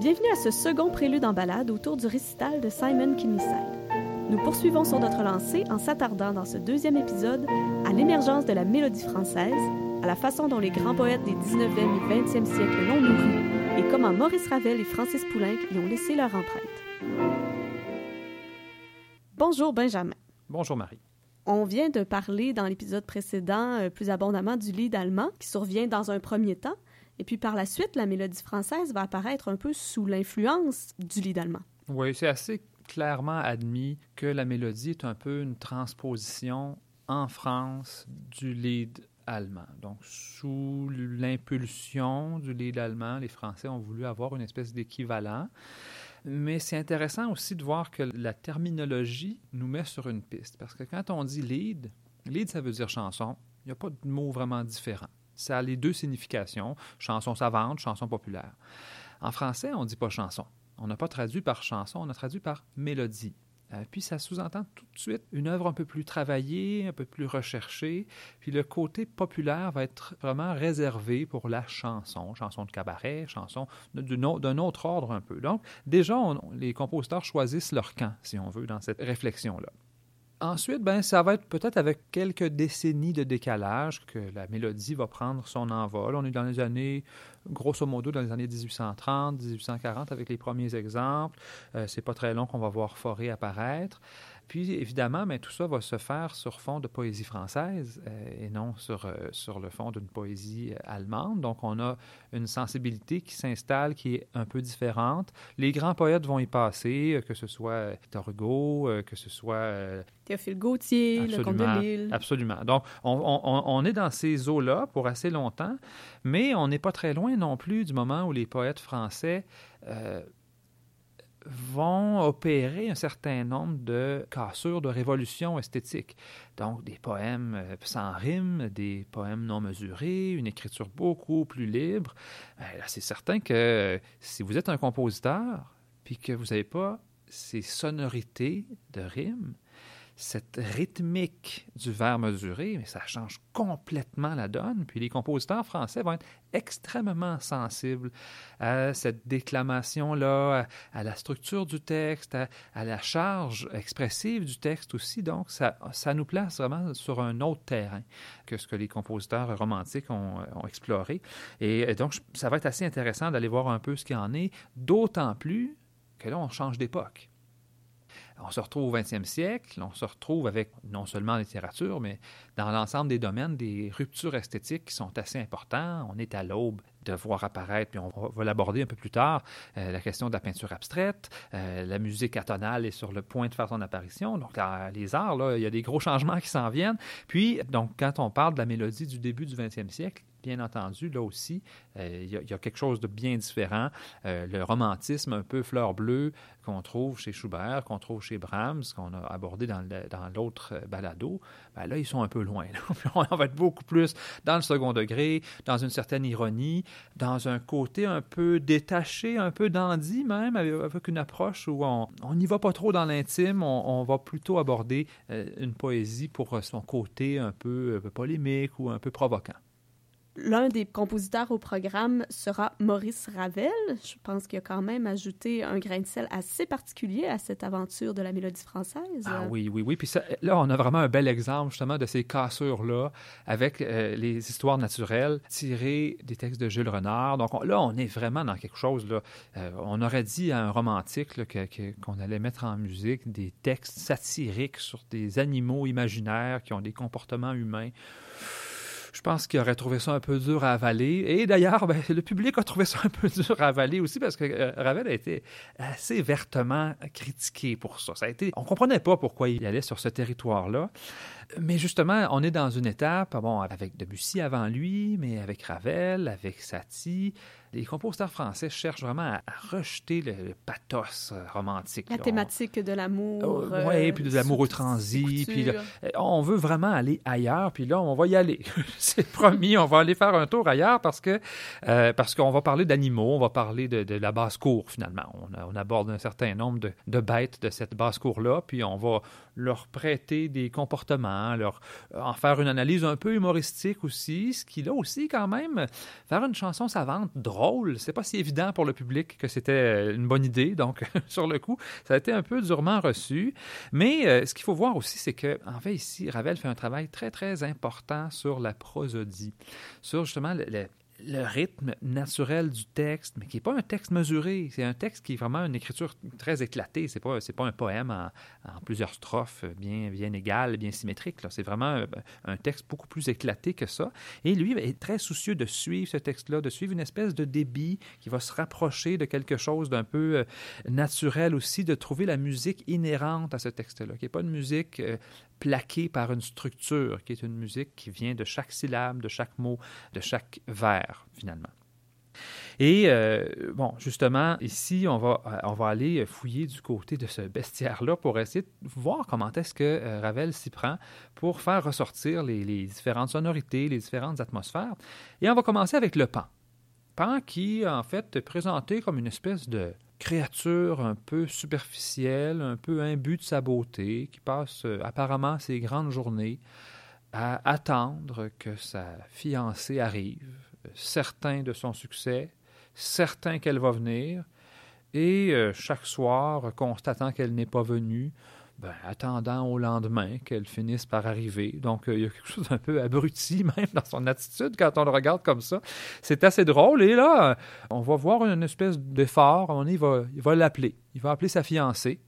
Bienvenue à ce second prélude en balade autour du récital de Simon Kinniside. Nous poursuivons sur notre lancée en s'attardant dans ce deuxième épisode à l'émergence de la mélodie française, à la façon dont les grands poètes des 19e et 20e siècles l'ont nourrie et comment Maurice Ravel et Francis Poulenc y ont laissé leur empreinte. Bonjour Benjamin. Bonjour Marie. On vient de parler dans l'épisode précédent euh, plus abondamment du lead allemand qui survient dans un premier temps, et puis par la suite, la mélodie française va apparaître un peu sous l'influence du lead allemand. Oui, c'est assez clairement admis que la mélodie est un peu une transposition en France du lead allemand. Donc, sous l'impulsion du lead allemand, les Français ont voulu avoir une espèce d'équivalent. Mais c'est intéressant aussi de voir que la terminologie nous met sur une piste. Parce que quand on dit lead, lead, ça veut dire chanson. Il n'y a pas de mot vraiment différent. Ça a les deux significations, chanson savante, chanson populaire. En français, on ne dit pas chanson. On n'a pas traduit par chanson, on a traduit par mélodie. Euh, puis ça sous-entend tout de suite une œuvre un peu plus travaillée, un peu plus recherchée. Puis le côté populaire va être vraiment réservé pour la chanson, chanson de cabaret, chanson d'un autre ordre un peu. Donc déjà, les compositeurs choisissent leur camp, si on veut, dans cette réflexion-là. Ensuite, ben, ça va être peut-être avec quelques décennies de décalage que la mélodie va prendre son envol. On est dans les années, grosso modo, dans les années 1830, 1840 avec les premiers exemples. Euh, c'est pas très long qu'on va voir Forêt apparaître. Puis, évidemment, mais tout ça va se faire sur fond de poésie française euh, et non sur, euh, sur le fond d'une poésie euh, allemande. Donc, on a une sensibilité qui s'installe, qui est un peu différente. Les grands poètes vont y passer, que ce soit Victor Hugo, que ce soit... Théophile Gautier, le Comte de Lille. Absolument. Donc, on, on, on est dans ces eaux-là pour assez longtemps, mais on n'est pas très loin non plus du moment où les poètes français vont opérer un certain nombre de cassures, de révolutions esthétiques. Donc, des poèmes euh, sans rime, des poèmes non mesurés, une écriture beaucoup plus libre. Euh, c'est certain que si vous êtes un compositeur, puis que vous n'avez pas ces sonorités de rime, cette rythmique du vers mesuré, mais ça change complètement la donne. Puis les compositeurs français vont être extrêmement sensibles à cette déclamation-là, à, la structure du texte, à, la charge expressive du texte aussi. Donc, ça, ça nous place vraiment sur un autre terrain que ce que les compositeurs romantiques ont, exploré. Et donc, ça va être assez intéressant d'aller voir un peu ce qu'il en est, d'autant plus que là, on change d'époque on se retrouve au 20e siècle, on se retrouve avec non seulement en littérature, mais dans l'ensemble des domaines, des ruptures esthétiques qui sont assez importantes. On est à l'aube de voir apparaître, puis on va l'aborder un peu plus tard, euh, la question de la peinture abstraite, euh, la musique atonale est sur le point de faire son apparition. Donc, les arts, là, il y a des gros changements qui s'en viennent. Puis, donc, quand on parle de la mélodie du début du 20e siècle, bien entendu, là aussi, euh, il y, a quelque chose de bien différent. Euh, le romantisme un peu fleur bleue qu'on trouve chez Schubert, qu'on trouve chez Brahms, qu'on a abordé dans l'autre euh, balado, ben là, ils sont un peu loin. On va être beaucoup plus dans le second degré, dans une certaine ironie, dans un côté un peu détaché, un peu dandy même, avec une approche où on n'y va pas trop dans l'intime, on, va plutôt aborder une poésie pour son côté un peu polémique ou un peu provoquant. L'un des compositeurs au programme sera Maurice Ravel. Je pense qu'il a quand même ajouté un grain de sel assez particulier à cette aventure de la mélodie française. Ah oui, oui, oui. Puis là, on a vraiment un bel exemple justement de ces cassures-là avec euh, les histoires naturelles tirées des textes de Jules Renard. Donc là, on est vraiment dans quelque chose. Là, euh, on aurait dit à un romantique qu'on allait mettre en musique des textes satiriques sur des animaux imaginaires qui ont des comportements humains. Je pense qu'il aurait trouvé ça un peu dur à avaler. Et d'ailleurs, ben, le public a trouvé ça un peu dur à avaler aussi parce que euh, Ravel a été assez vertement critiqué pour ça. Ça a été, on comprenait pas pourquoi il allait sur ce territoire-là. Mais justement, on est dans une étape, bon, avec Debussy avant lui, mais avec Ravel, avec Satie, les compositeurs français cherchent vraiment à, rejeter le, pathos euh, romantique. La thématique de l'amour. Oh, oui, puis de l'amour transi. Puis euh, on veut vraiment aller ailleurs, puis là, on va y aller. C'est promis, on va aller faire un tour ailleurs parce que euh, parce qu'on va parler d'animaux, on va parler de, la basse-cour, finalement. On, aborde un certain nombre de, de bêtes de cette basse-cour-là, puis on va leur prêter des comportements chants, leur, en faire une analyse un peu humoristique aussi, ce qui là aussi quand même, faire une chanson savante drôle, c'est pas si évident pour le public que c'était une bonne idée, donc sur le coup, ça a été un peu durement reçu. Mais euh, ce qu'il faut voir aussi, c'est que fait ici, Ravel fait un travail très très important sur la prosodie, sur justement le, le le rythme naturel du texte, mais qui n'est pas un texte mesuré. C'est un texte qui est vraiment une écriture très éclatée. C'est pas, pas un poème en, plusieurs strophes bien, bien égales, bien symétriques. C'est vraiment un, texte beaucoup plus éclaté que ça. Et lui est très soucieux de suivre ce texte-là, de suivre une espèce de débit qui va se rapprocher de quelque chose d'un peu euh, naturel aussi, de trouver la musique inhérente à ce texte-là, qui n'est pas une musique plaquée par une structure, qui est une musique qui vient de chaque syllabe, de chaque mot, de chaque vers, finalement. Et euh, bon, justement, ici, on va, euh, on va aller fouiller du côté de ce bestiaire-là pour essayer de voir comment est-ce que euh, Ravel s'y prend pour faire ressortir les, les, différentes sonorités, les différentes atmosphères. Et on va commencer avec le pan. Pan qui, en fait, est présenté comme une espèce de créature un peu superficielle, un peu imbue de sa beauté, qui passe euh, apparemment ses grandes journées à attendre que sa fiancée arrive, certain de son succès, certain qu'elle va venir, et euh, chaque soir, constatant qu'elle n'est pas venue, ben, attendant au lendemain qu'elle finisse par arriver. Donc, euh, il y a quelque chose d'un peu abruti même dans son attitude quand on le regarde comme ça. C'est assez drôle. Et là, on va voir une espèce d'effort. On il va, il va l'appeler. Il va appeler sa fiancée.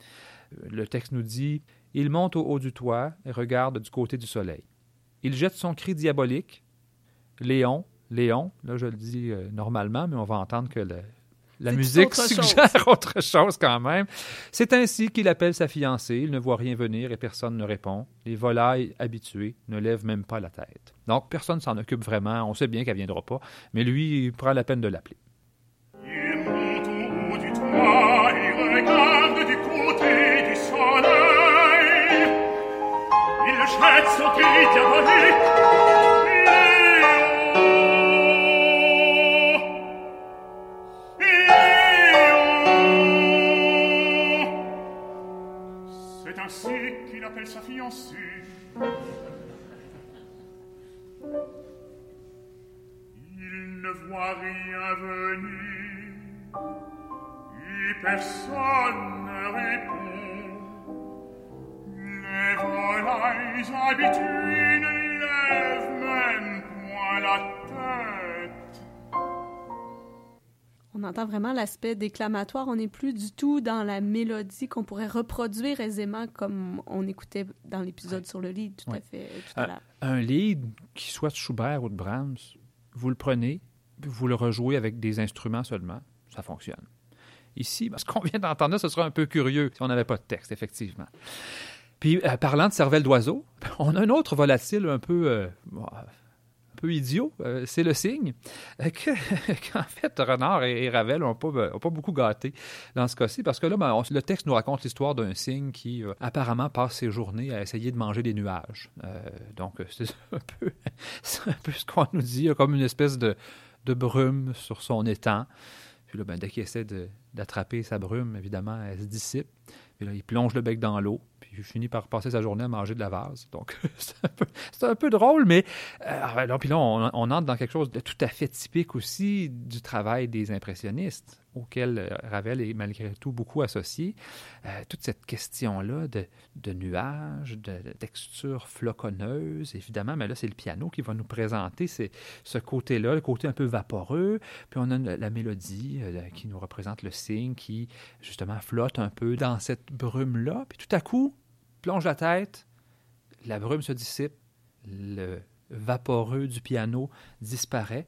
Euh, le texte nous dit Il monte au haut du toit et regarde du côté du soleil. Il jette son cri diabolique. Léon, Léon, là je le dis euh, normalement, mais on va entendre que le, la musique suggère autre chose quand même. C'est ainsi qu'il appelle sa fiancée. Il ne voit rien venir et personne ne répond. Les volailles habituées ne lèvent même pas la tête. Donc, personne ne s'en occupe vraiment. On sait bien qu'elle ne viendra pas. Mais lui, il prend la peine de l'appeler. Il entend vraiment l'aspect déclamatoire. On n'est plus du tout dans la mélodie qu'on pourrait reproduire aisément comme on écoutait dans l'épisode sur le lead tout à fait tout à l'heure. Un lead, qui soit de Schubert ou de Brahms, vous le prenez, vous le rejouez avec des instruments seulement, ça fonctionne. Ici, ce qu'on vient d'entendre, ce serait un peu curieux si on n'avait pas de texte, effectivement. Puis, euh, parlant de cervelle d'oiseau, on a un autre volatile un peu euh, peu idiot, euh, c'est le signe euh, qu'en fait, Renard et, Ravel n'ont pas, euh, pas beaucoup gâté dans ce cas-ci, parce que là, ben, le texte nous raconte l'histoire d'un cygne qui apparemment passe ses journées à essayer de manger des nuages. donc, c'est un, peu, un peu ce qu'on nous dit, comme une espèce de, de brume sur son étang. Puis là, ben, dès qu'il essaie d'attraper sa brume, évidemment, elle se dissipe. Puis là, il plonge le bec dans l'eau puis finit par passer sa journée à manger de la vase. Donc, c'est un, peu drôle, mais euh, puis là, on, entre dans quelque chose de tout à fait typique aussi du travail des impressionnistes auquel euh, Ravel est malgré tout beaucoup associé, euh, toute cette question-là de, de, nuages, de, textures floconneuses, évidemment, mais là, c'est le piano qui va nous présenter ce côté-là, le côté un peu vaporeux, puis on a la mélodie euh, qui nous représente le signe qui, justement, flotte un peu dans cette brume-là, puis tout à coup, plonge la tête, la brume se dissipe, le vaporeux du piano disparaît,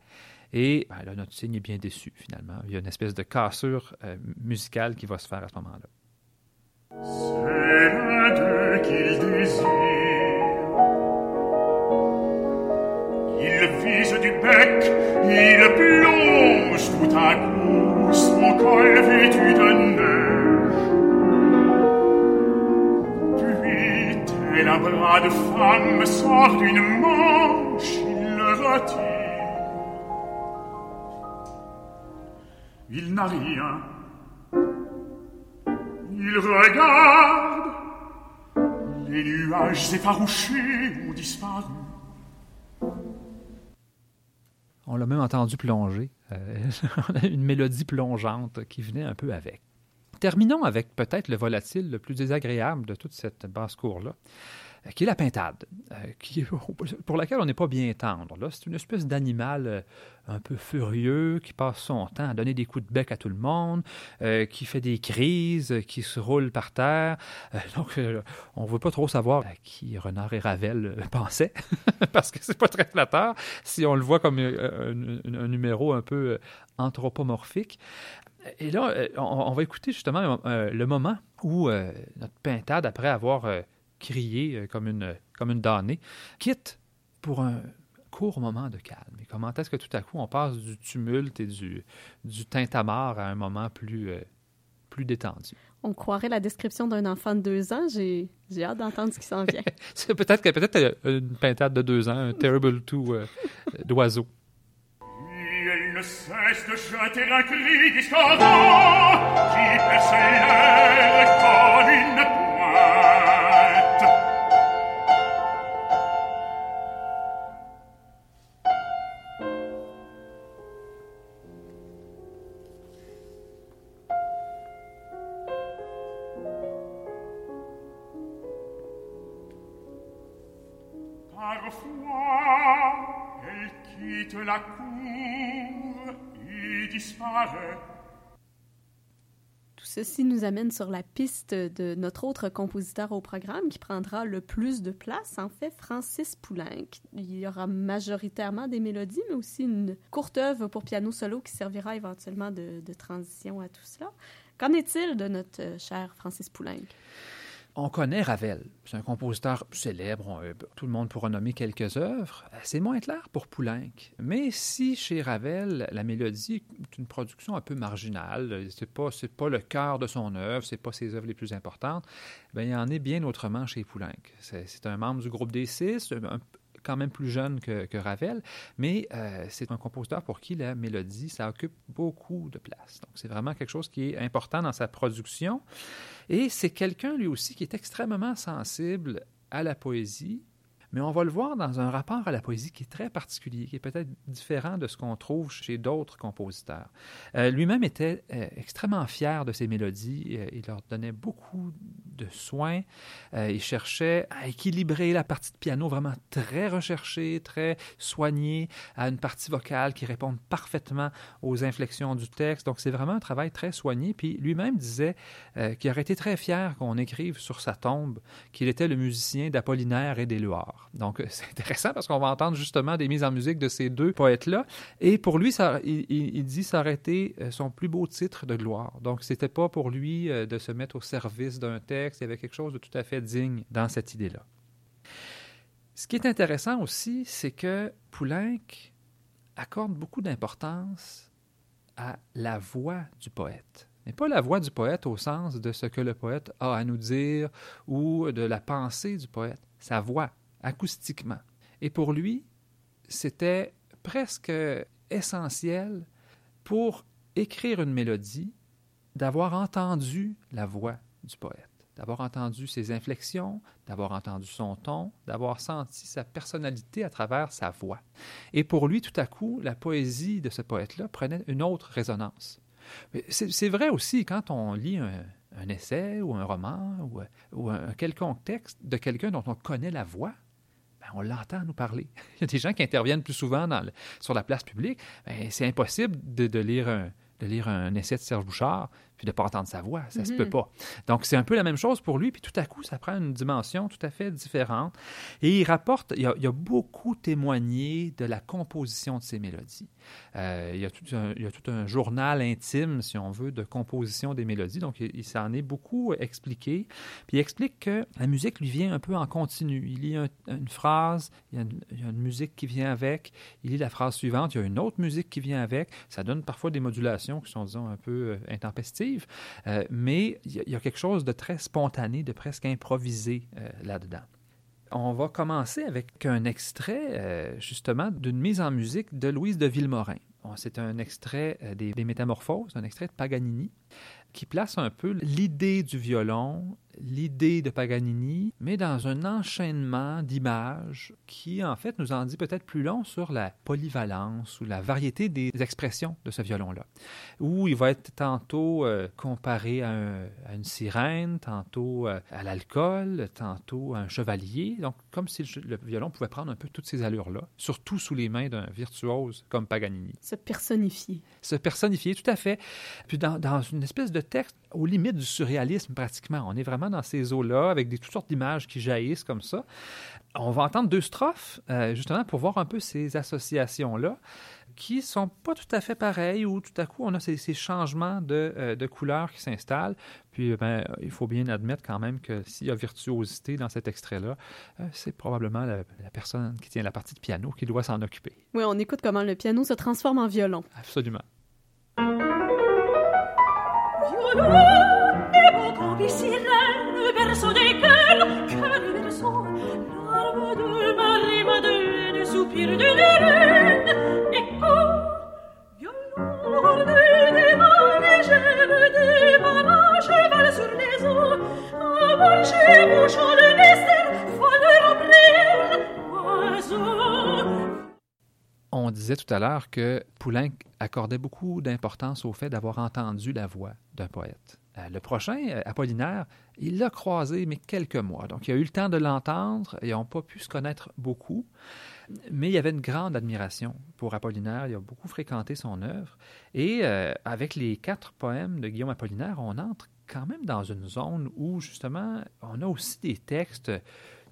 et ben, là, notre signe est bien déçu, finalement. Il y a une espèce de cassure euh, musicale qui va se faire à ce moment-là. C'est qu'il désire. Il vise du bec, il plonge tout à coup son col vêtu de. Puis, tel un bras de femme sort d'une manche, il le retire. Il n'a rien. Il regarde. Les nuages effarouchés ont disparu. On l'a même entendu plonger. Euh, une mélodie plongeante qui venait un peu avec. Terminons avec peut-être le volatile le plus désagréable de toute cette basse-cour-là, euh, qui est la pintade, euh, pour laquelle on n'est pas bien tendre. C'est une espèce d'animal euh, un peu furieux qui passe son temps à donner des coups de bec à tout le monde, qui fait des crises, qui se roule par terre. Donc, on ne veut pas trop savoir à qui Renard et Ravel pensaient, parce que c'est pas très flatteur si on le voit comme un, un- numéro un peu anthropomorphique. Et là, euh, on, on va écouter justement euh, le moment où euh, notre pintade, après avoir euh, crié euh, comme une, comme une damnée, quitte pour un court moment de calme. Et comment est-ce que tout à coup on passe du tumulte et du, du tintamarre à un moment plus, euh, plus détendu? On croirait la description d'un enfant de deux ans. J'ai j'ai hâte d'entendre ce qui s'en vient. C'est peut-être peut-être euh, une pintade de deux ans, un terrible two euh, d'oiseau. Peseste chantera cri scandant Qui perçait le col une pointe Parfois, elle quitte la cour Tout ceci nous amène sur la piste de notre autre compositeur au programme qui prendra le plus de place, en fait, Francis Poulenc. Il y aura majoritairement des mélodies, mais aussi une courte œuvre pour piano solo qui servira éventuellement de, de transition à tout cela. Qu'en est-il de notre euh, cher Francis Poulenc? On connaît Ravel. C'est un compositeur célèbre. Euh, tout le monde pourra nommer quelques œuvres. C'est moins clair pour Poulenc. Mais si chez Ravel, la mélodie est une production un peu marginale, c'est pas pas le cœur de son œuvre, c'est pas ses œuvres les plus importantes, ben il en est bien autrement chez Poulenc. C'est c'est un membre du groupe des six, un- quand même plus jeune que, Ravel, mais euh, c'est un compositeur pour qui la mélodie, ça occupe beaucoup de place. Donc c'est vraiment quelque chose qui est important dans sa production. Et c'est quelqu'un, lui aussi, qui est extrêmement sensible à la poésie, mais on va le voir dans un rapport à la poésie qui est très particulier, qui est peut-être différent de ce qu'on trouve chez d'autres compositeurs. Euh, Lui-même était euh, extrêmement fier de ses mélodies, euh, il leur donnait beaucoup de soins, Euh, il cherchait à équilibrer la partie de piano vraiment très recherchée, très soignée, à une partie vocale qui réponde parfaitement aux inflexions du texte. Donc c'est vraiment un travail très soigné. Puis lui-même disait euh, qu'il aurait été très fier qu'on écrive sur sa tombe qu'il était le musicien d'Apollinaire et d'Éluard. Donc euh, c'est intéressant parce qu'on va entendre justement des mises en musique de ces deux poètes-là. Et pour lui, ça, il, il- dit euh, son plus beau titre de gloire. Donc c'était pas pour lui de se mettre au service d'un texte. Il y avait quelque chose de tout à fait digne dans cette idée-là. Ce qui est intéressant aussi, c'est que Poulenc accorde beaucoup d'importance à la voix du poète. Mais pas la voix du poète au sens de ce que le poète a à nous dire ou de la pensée du poète, sa voix, acoustiquement. Et pour lui, c'était presque essentiel pour écrire une mélodie d'avoir entendu la voix du poète, d'avoir entendu ses inflexions, d'avoir entendu son ton, d'avoir senti sa personnalité à travers sa voix. Et pour lui, tout à coup, la poésie de ce poète-là prenait une autre résonance. C'est vrai aussi quand on lit un, essai ou un roman ou, un quelconque texte de quelqu'un dont on connaît la voix. ben, on l'entend nous parler. Il y a des gens qui interviennent plus souvent sur la place publique. Ben, c'est impossible de lire un essai de Serge Bouchard puis de ne pas entendre sa voix. Ça se Mhm. peut pas. Donc, c'est un peu la même chose pour lui. Puis tout à coup, ça prend une dimension tout à fait différente. Et il rapporte, il a, il a beaucoup témoigné de la composition de ses mélodies. Euh, il, y a tout un, il y a tout un journal intime, si on veut, de composition des mélodies. Donc, il, il s'en est beaucoup expliqué. Puis il explique que la musique lui vient un peu en continu. Il lit un- une phrase, il y, a une, il y a une musique qui vient avec, il lit la phrase suivante, il y a une autre musique qui vient avec. Ça donne parfois des modulations qui sont, disons, un peu euh, Euh, mais il y, a, quelque chose de très spontané, de presque improvisé euh, là-dedans. On va commencer avec un extrait, euh, justement, d'une mise en musique de Louise de Villemorin. C'est un extrait des, des Métamorphoses, un extrait de Paganini. qui place un peu l'idée du violon l'idée de Paganini, mais dans un enchaînement d'images qui, en fait, nous en dit peut-être plus long sur la polyvalence ou la variété des expressions de ce violon-là, où il va être tantôt euh, comparé à, une sirène, tantôt euh, à l'alcool, tantôt à un chevalier, donc comme si le, violon pouvait prendre un peu toutes ces allures-là, surtout sous les mains d'un virtuose comme Paganini. Se personnifier. Se personnifier, tout à fait. Puis dans, dans une espèce de texte aux limites du surréalisme pratiquement. On est vraiment dans ces eaux-là, avec des, toutes sortes d'images qui jaillissent comme ça. On va entendre deux strophes, euh, justement, pour voir un peu ces associations-là, qui sont pas tout à fait pareilles, où tout à coup, on a ces, changements de, euh, de couleurs qui s'installent. Puis, ben, il faut bien admettre quand même que s'il y a virtuosité dans cet extrait-là, euh, c'est probablement la, la, personne qui tient la partie de piano qui doit s'en occuper. Oui, on écoute comment le piano se transforme en violon. Absolument. On disait tout à l'heure que Poulenc accordait beaucoup d'importance au fait d'avoir entendu la voix d'un poète. Euh, le prochain, euh, Apollinaire, il l'a croisé, mais quelques mois. Donc, il a eu le temps de l'entendre et n'ont pas pu se connaître beaucoup. Mais il y avait une grande admiration pour Apollinaire. Il a beaucoup fréquenté son œuvre. Et euh, avec les quatre poèmes de Guillaume Apollinaire, on entre quand même dans une zone où, justement, on a aussi des textes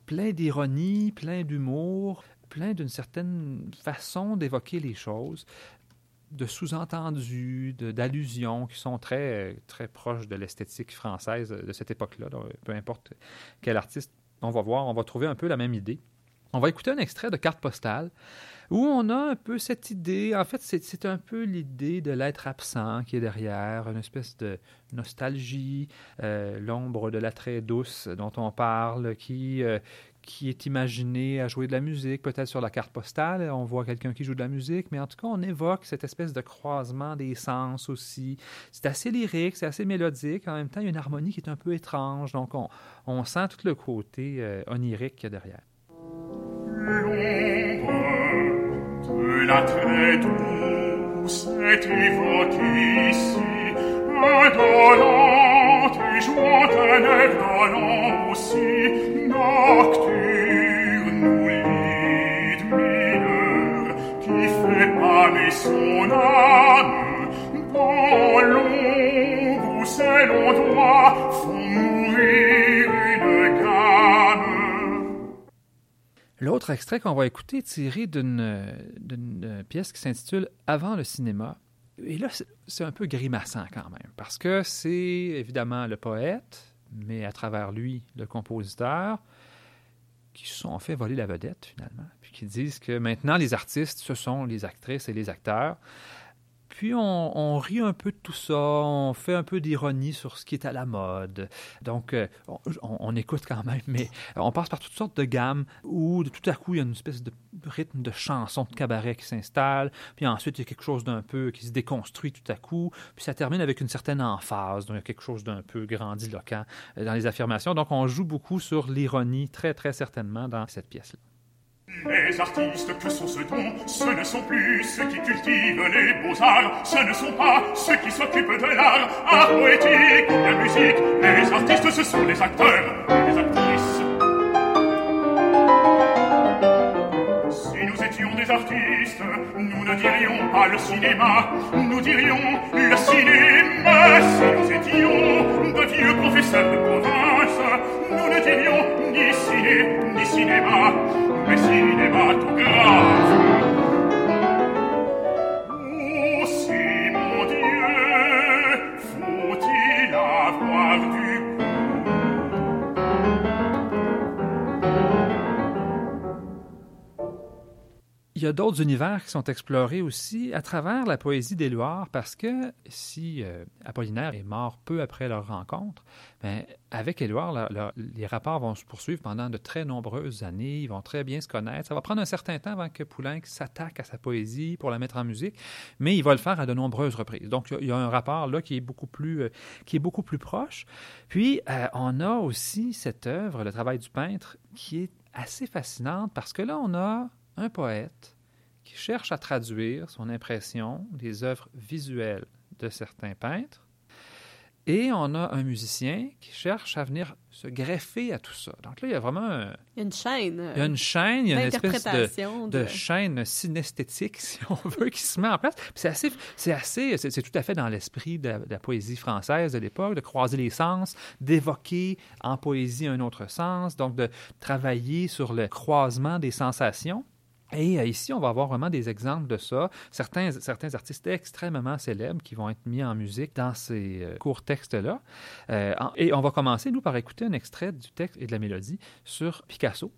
pleins d'ironie, pleins d'humour, plein d'une certaine façon d'évoquer les choses, de sous-entendus, d'allusions qui sont très, très proches de l'esthétique française de cette époque-là. Peu importe quel artiste on va voir, on va trouver un peu la même idée. On va écouter un extrait de Carte postale où on a un peu cette idée, en fait, c'est un peu l'idée de l'être absent qui est derrière, une espèce de nostalgie, euh, l'ombre de la très douce dont on parle, qui, euh, qui est imaginé à jouer de la musique, peut-être sur la carte postale, on voit quelqu'un qui joue de la musique, mais en tout cas, on évoque cette espèce de croisement des sens aussi. C'est assez lyrique, c'est assez mélodique, en même temps, il y a une harmonie qui est un peu étrange, donc on, sent tout le côté euh, onirique qu'il y a derrière. de la est L'autre extrait qu'on va écouter est tiré d'une pièce qui s'intitule Avant le cinéma. Et là, c'est un peu grimaçant quand même, parce que c'est évidemment le poète, mais à travers lui, le compositeur, qui se sont fait voler la vedette finalement, puis qui disent que maintenant les artistes, ce sont les actrices et les acteurs. Puis on, rit un peu de tout ça, on fait un peu d'ironie sur ce qui est à la mode. Donc euh, on, écoute quand même, mais on passe par toutes sortes de gammes où tout à coup il y a une espèce de rythme de chanson de cabaret qui s'installe, puis ensuite il y a quelque chose d'un peu qui se déconstruit tout à coup, puis ça termine avec une certaine emphase, donc il y a quelque chose d'un peu grandiloquent euh, dans les affirmations. Donc on joue beaucoup sur l'ironie très très certainement dans cette pièce-là. Les artistes, que sont ce dont Ce ne sont plus ceux qui cultivent les beaux-arts, ce ne sont pas ceux qui s'occupent de l'art, art poétique, la musique. Les artistes, ce sont les acteurs, les actrices. Si nous étions des artistes, nous ne dirions pas le cinéma, nous dirions le cinéma. Si nous étions de vieux professeurs de province, nous ne dirions ni ciné, ni cinéma Messine, ma tu grazie. Il y a d'autres univers qui sont explorés aussi à travers la poésie d'Éluard, parce que si euh, Apollinaire est mort peu après leur rencontre, ben, avec Éluard, les rapports vont se poursuivre pendant de très nombreuses années, ils vont très bien se connaître. Ça va prendre un certain temps avant que Poulenc s'attaque à sa poésie pour la mettre en musique, mais il va le faire à de nombreuses reprises. Donc, il y a un rapport là qui est beaucoup plus, euh, qui est beaucoup plus proche. Puis, euh, on a aussi cette œuvre, le travail du peintre, qui est assez fascinante parce que là, on a un poète qui cherche à traduire son impression des œuvres visuelles de certains peintres, et on a un musicien qui cherche à venir se greffer à tout ça. Donc là, il y a vraiment... une chaîne. Il y a une chaîne, il y a une espèce de, de... chaîne synesthétique, si on veut, qui se met en place. C'est assez, c'est assez, c'est tout à fait dans l'esprit de, de, la poésie française de l'époque, de croiser les sens, d'évoquer en poésie un autre sens, donc de travailler sur le croisement des sensations. Et euh, ici, on va avoir vraiment des exemples de ça. Certains, artistes extrêmement célèbres qui vont être mis en musique dans ces euh, courts textes-là. Euh, et on va commencer, nous, par écouter un extrait du texte et de la mélodie sur Picasso.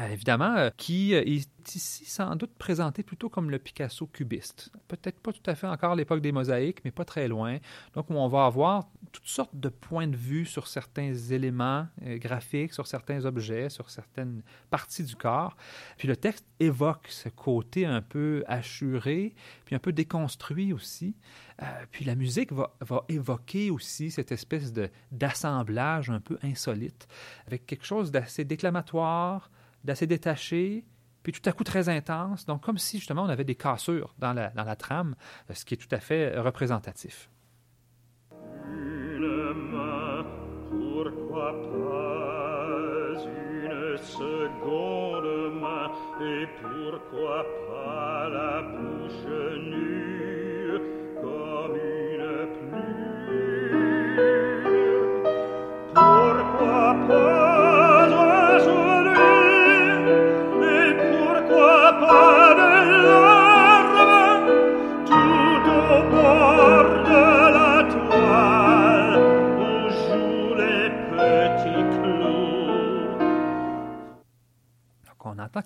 Euh, évidemment, euh, qui euh, est ici sans doute présenté plutôt comme le Picasso cubiste. Peut-être pas tout à fait encore l'époque des mosaïques, mais pas très loin. Donc, on va avoir toutes sortes de points de vue sur certains éléments graphiques, sur certains objets, sur certaines parties du corps. Puis le texte évoque ce côté un peu assuré, puis un peu déconstruit aussi. puis la musique va, va, évoquer aussi cette espèce d'assemblage un peu insolite, avec quelque chose d'assez déclamatoire, d'assez détaché, puis tout à coup très intense. Donc, comme si justement on avait des cassures dans la, dans la trame, ce qui est tout à fait représentatif. Une main, pourquoi pas une seconde main, et pourquoi pas la bouche nue?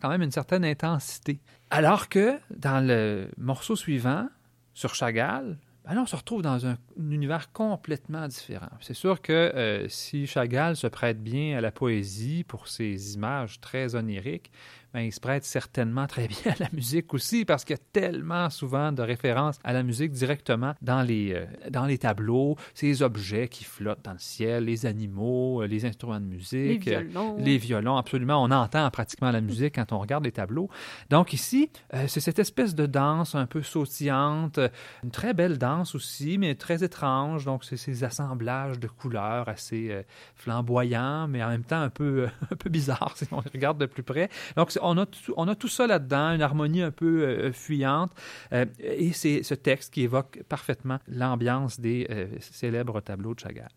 Quand même une certaine intensité. Alors que dans le morceau suivant, sur Chagall, ben on se retrouve dans un, univers complètement différent. C'est sûr que euh, si Chagall se prête bien à la poésie pour ses images très oniriques, ben, il se prête certainement très bien à la musique aussi parce qu'il y a tellement souvent de références à la musique directement dans les, euh, dans les tableaux, ces objets qui flottent dans le ciel, les animaux, euh, les instruments de musique, les violons. les violons, absolument. On entend pratiquement la musique quand on regarde les tableaux. Donc ici, c'est cette espèce de danse un peu sautillante, une très belle danse aussi, mais très étrange. Donc c'est ces assemblages de couleurs assez flamboyants, mais en même temps un peu, un peu bizarres si on regarde de plus près. Donc on a, tout, on a tout ça là-dedans, une harmonie un peu euh, fuyante. Euh, et c'est ce texte qui évoque parfaitement l'ambiance des euh, célèbres tableaux de Chagall.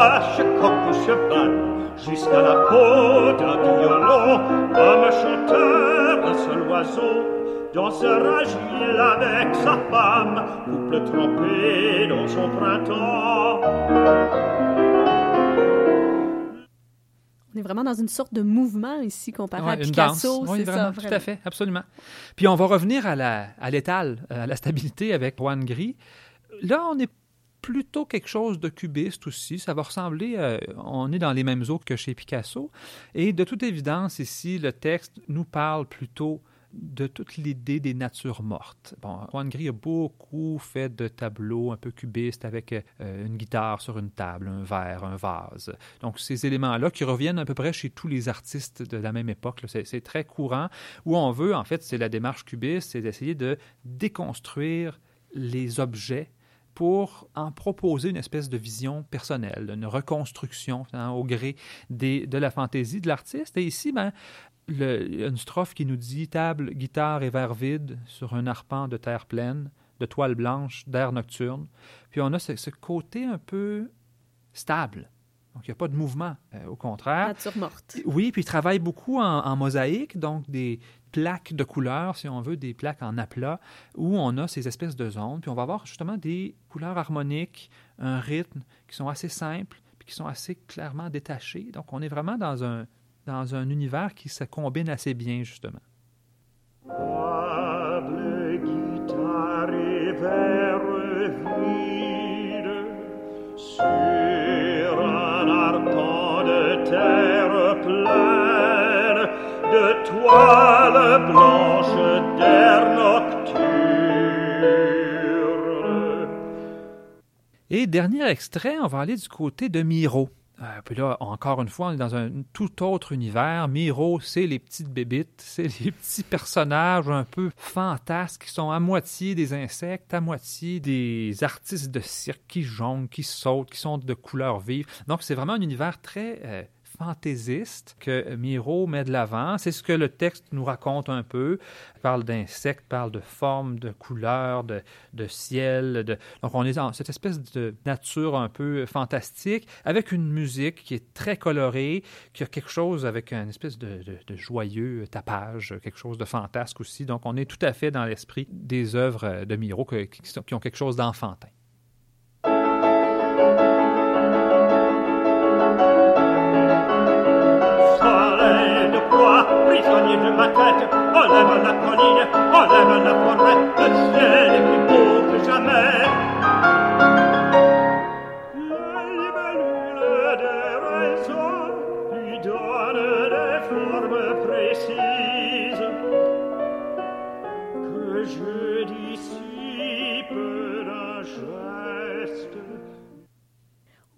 Vache, coq ou cheval, jusqu'à la peau d'un violon, comme chanteur, un seul oiseau, dansera agile avec sa femme, couple trempé dans son printemps. On est vraiment dans une sorte de mouvement ici comparé Ouais, à une Picasso. Oui, c'est vraiment, ça, tout à fait, absolument. Puis on va revenir à la à l'étal, à la stabilité avec Juan Gris. Là, on est plutôt quelque chose de cubiste aussi. Ça va ressembler, euh, on est dans les mêmes eaux que chez Picasso. Et de toute évidence, ici, le texte nous parle plutôt de toute l'idée des natures mortes. Bon, Juan Gris a beaucoup fait de tableaux un peu cubistes avec euh, une guitare sur une table, un verre, un vase. Donc, ces éléments-là qui reviennent à peu près chez tous les artistes de la même époque, c'est très courant. Où on veut, en fait, c'est la démarche cubiste, c'est d'essayer de déconstruire les objets pour en proposer une espèce de vision personnelle, une reconstruction hein, au gré de la fantaisie de l'artiste. Et ici, ben, le, une strophe qui nous dit table, guitare et verre vide sur un arpent de terre pleine, de toile blanche, d'air nocturne. Puis on a ce côté un peu stable Donc, il n'y a pas de mouvement, euh, au contraire. Nature morte. Oui, puis il travaille beaucoup en, en mosaïque, donc des plaques de couleurs, si on veut, des plaques en aplat, où on a ces espèces de zones. Puis on va avoir justement des couleurs harmoniques, un rythme qui sont assez simples, puis qui sont assez clairement détachés. Donc on est vraiment dans un, dans un univers qui se combine assez bien, justement. Et dernier extrait, on va aller du côté de Miro. Euh, puis là, encore une fois, on est dans un tout autre univers. Miro, c'est les petites bébites, c'est les petits personnages un peu fantasques qui sont à moitié des insectes, à moitié des artistes de cirque qui jonglent, qui sautent, qui sont de couleurs vives. Donc, c'est vraiment un univers très euh, fantaisiste que Miro met de l'avant. C'est ce que le texte nous raconte un peu. Il parle d'insectes, parle de formes, de couleurs, de, de ciel. De... Donc, on est dans cette espèce de nature un peu fantastique avec une musique qui est très colorée, qui a quelque chose avec une espèce de, joyeux tapage, quelque chose de fantasque aussi. Donc, on est tout à fait dans l'esprit des œuvres de Miro qui ont quelque chose d'enfantin.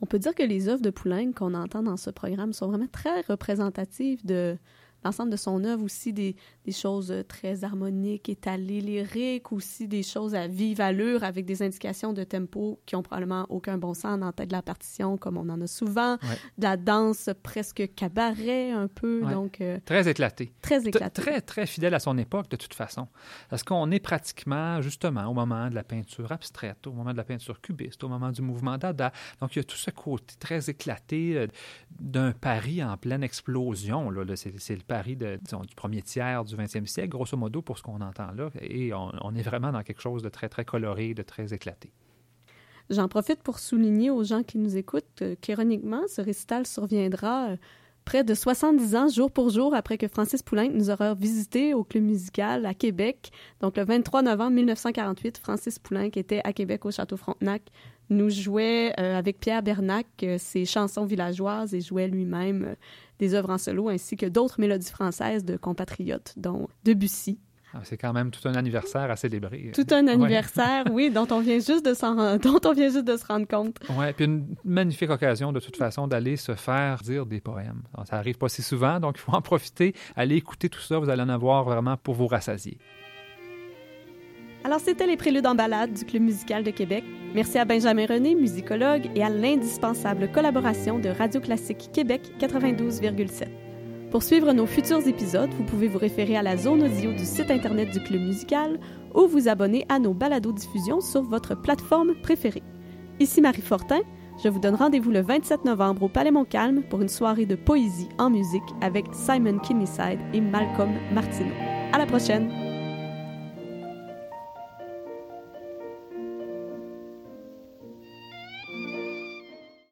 On peut dire que les œuvres de Poulenc qu'on entend dans ce programme sont vraiment très représentatives de l'ensemble de son œuvre, aussi des, des choses euh, très harmoniques, étalées, lyriques, aussi des choses à vive allure avec des indications de tempo qui ont probablement aucun bon sens dans la tête de la partition, comme on en a souvent, Ouais. de la danse presque cabaret un peu, Ouais. donc euh, Très éclaté. très éclaté. Très, très fidèle à son époque, de toute façon. Parce qu'on est pratiquement, justement, au moment de la peinture abstraite, au moment de la peinture cubiste, au moment du mouvement Dada. Donc, il y a tout ce côté très éclaté euh, d'un Paris en pleine explosion. Là, c'est le Paris du premier tiers du 20e siècle, grosso modo, pour ce qu'on entend là. Et on, est vraiment dans quelque chose de très, très coloré, de très éclaté. J'en profite pour souligner aux gens qui nous écoutent euh, qu'ironiquement, ce récital surviendra euh, près de 70 ans, jour pour jour, après que Francis Poulenc nous aura visité au Club musical à Québec. Donc, le 23 novembre 1948, Francis Poulenc était à Québec au Château Frontenac, nous jouait euh, avec Pierre Bernac ses chansons villageoises et jouait lui-même des œuvres en solo ainsi que d'autres mélodies françaises de compatriotes, dont Debussy. Ah, C'est quand même tout un anniversaire à célébrer. Tout un Ouais. anniversaire, oui, dont on vient juste de dont on vient juste de se rendre compte. Oui, puis une magnifique occasion de toute façon d'aller se faire dire des poèmes. Alors, ça arrive pas si souvent, donc il faut en profiter. Allez écouter tout ça, vous allez en avoir vraiment pour vous rassasier. Alors, c'était les préludes en balade du Club musical de Québec. Merci à Benjamin René, musicologue, et à l'indispensable collaboration de Radio Classique Québec 92,7. Pour suivre nos futurs épisodes, vous pouvez vous référer à la zone audio du site Internet du Club musical ou vous abonner à nos balados-diffusions sur votre plateforme préférée. Ici Marie Fortin. Je vous donne rendez-vous le 27 novembre au Palais Montcalm pour une soirée de poésie en musique avec Simon Kinneyside et Malcolm Martineau. À la prochaine!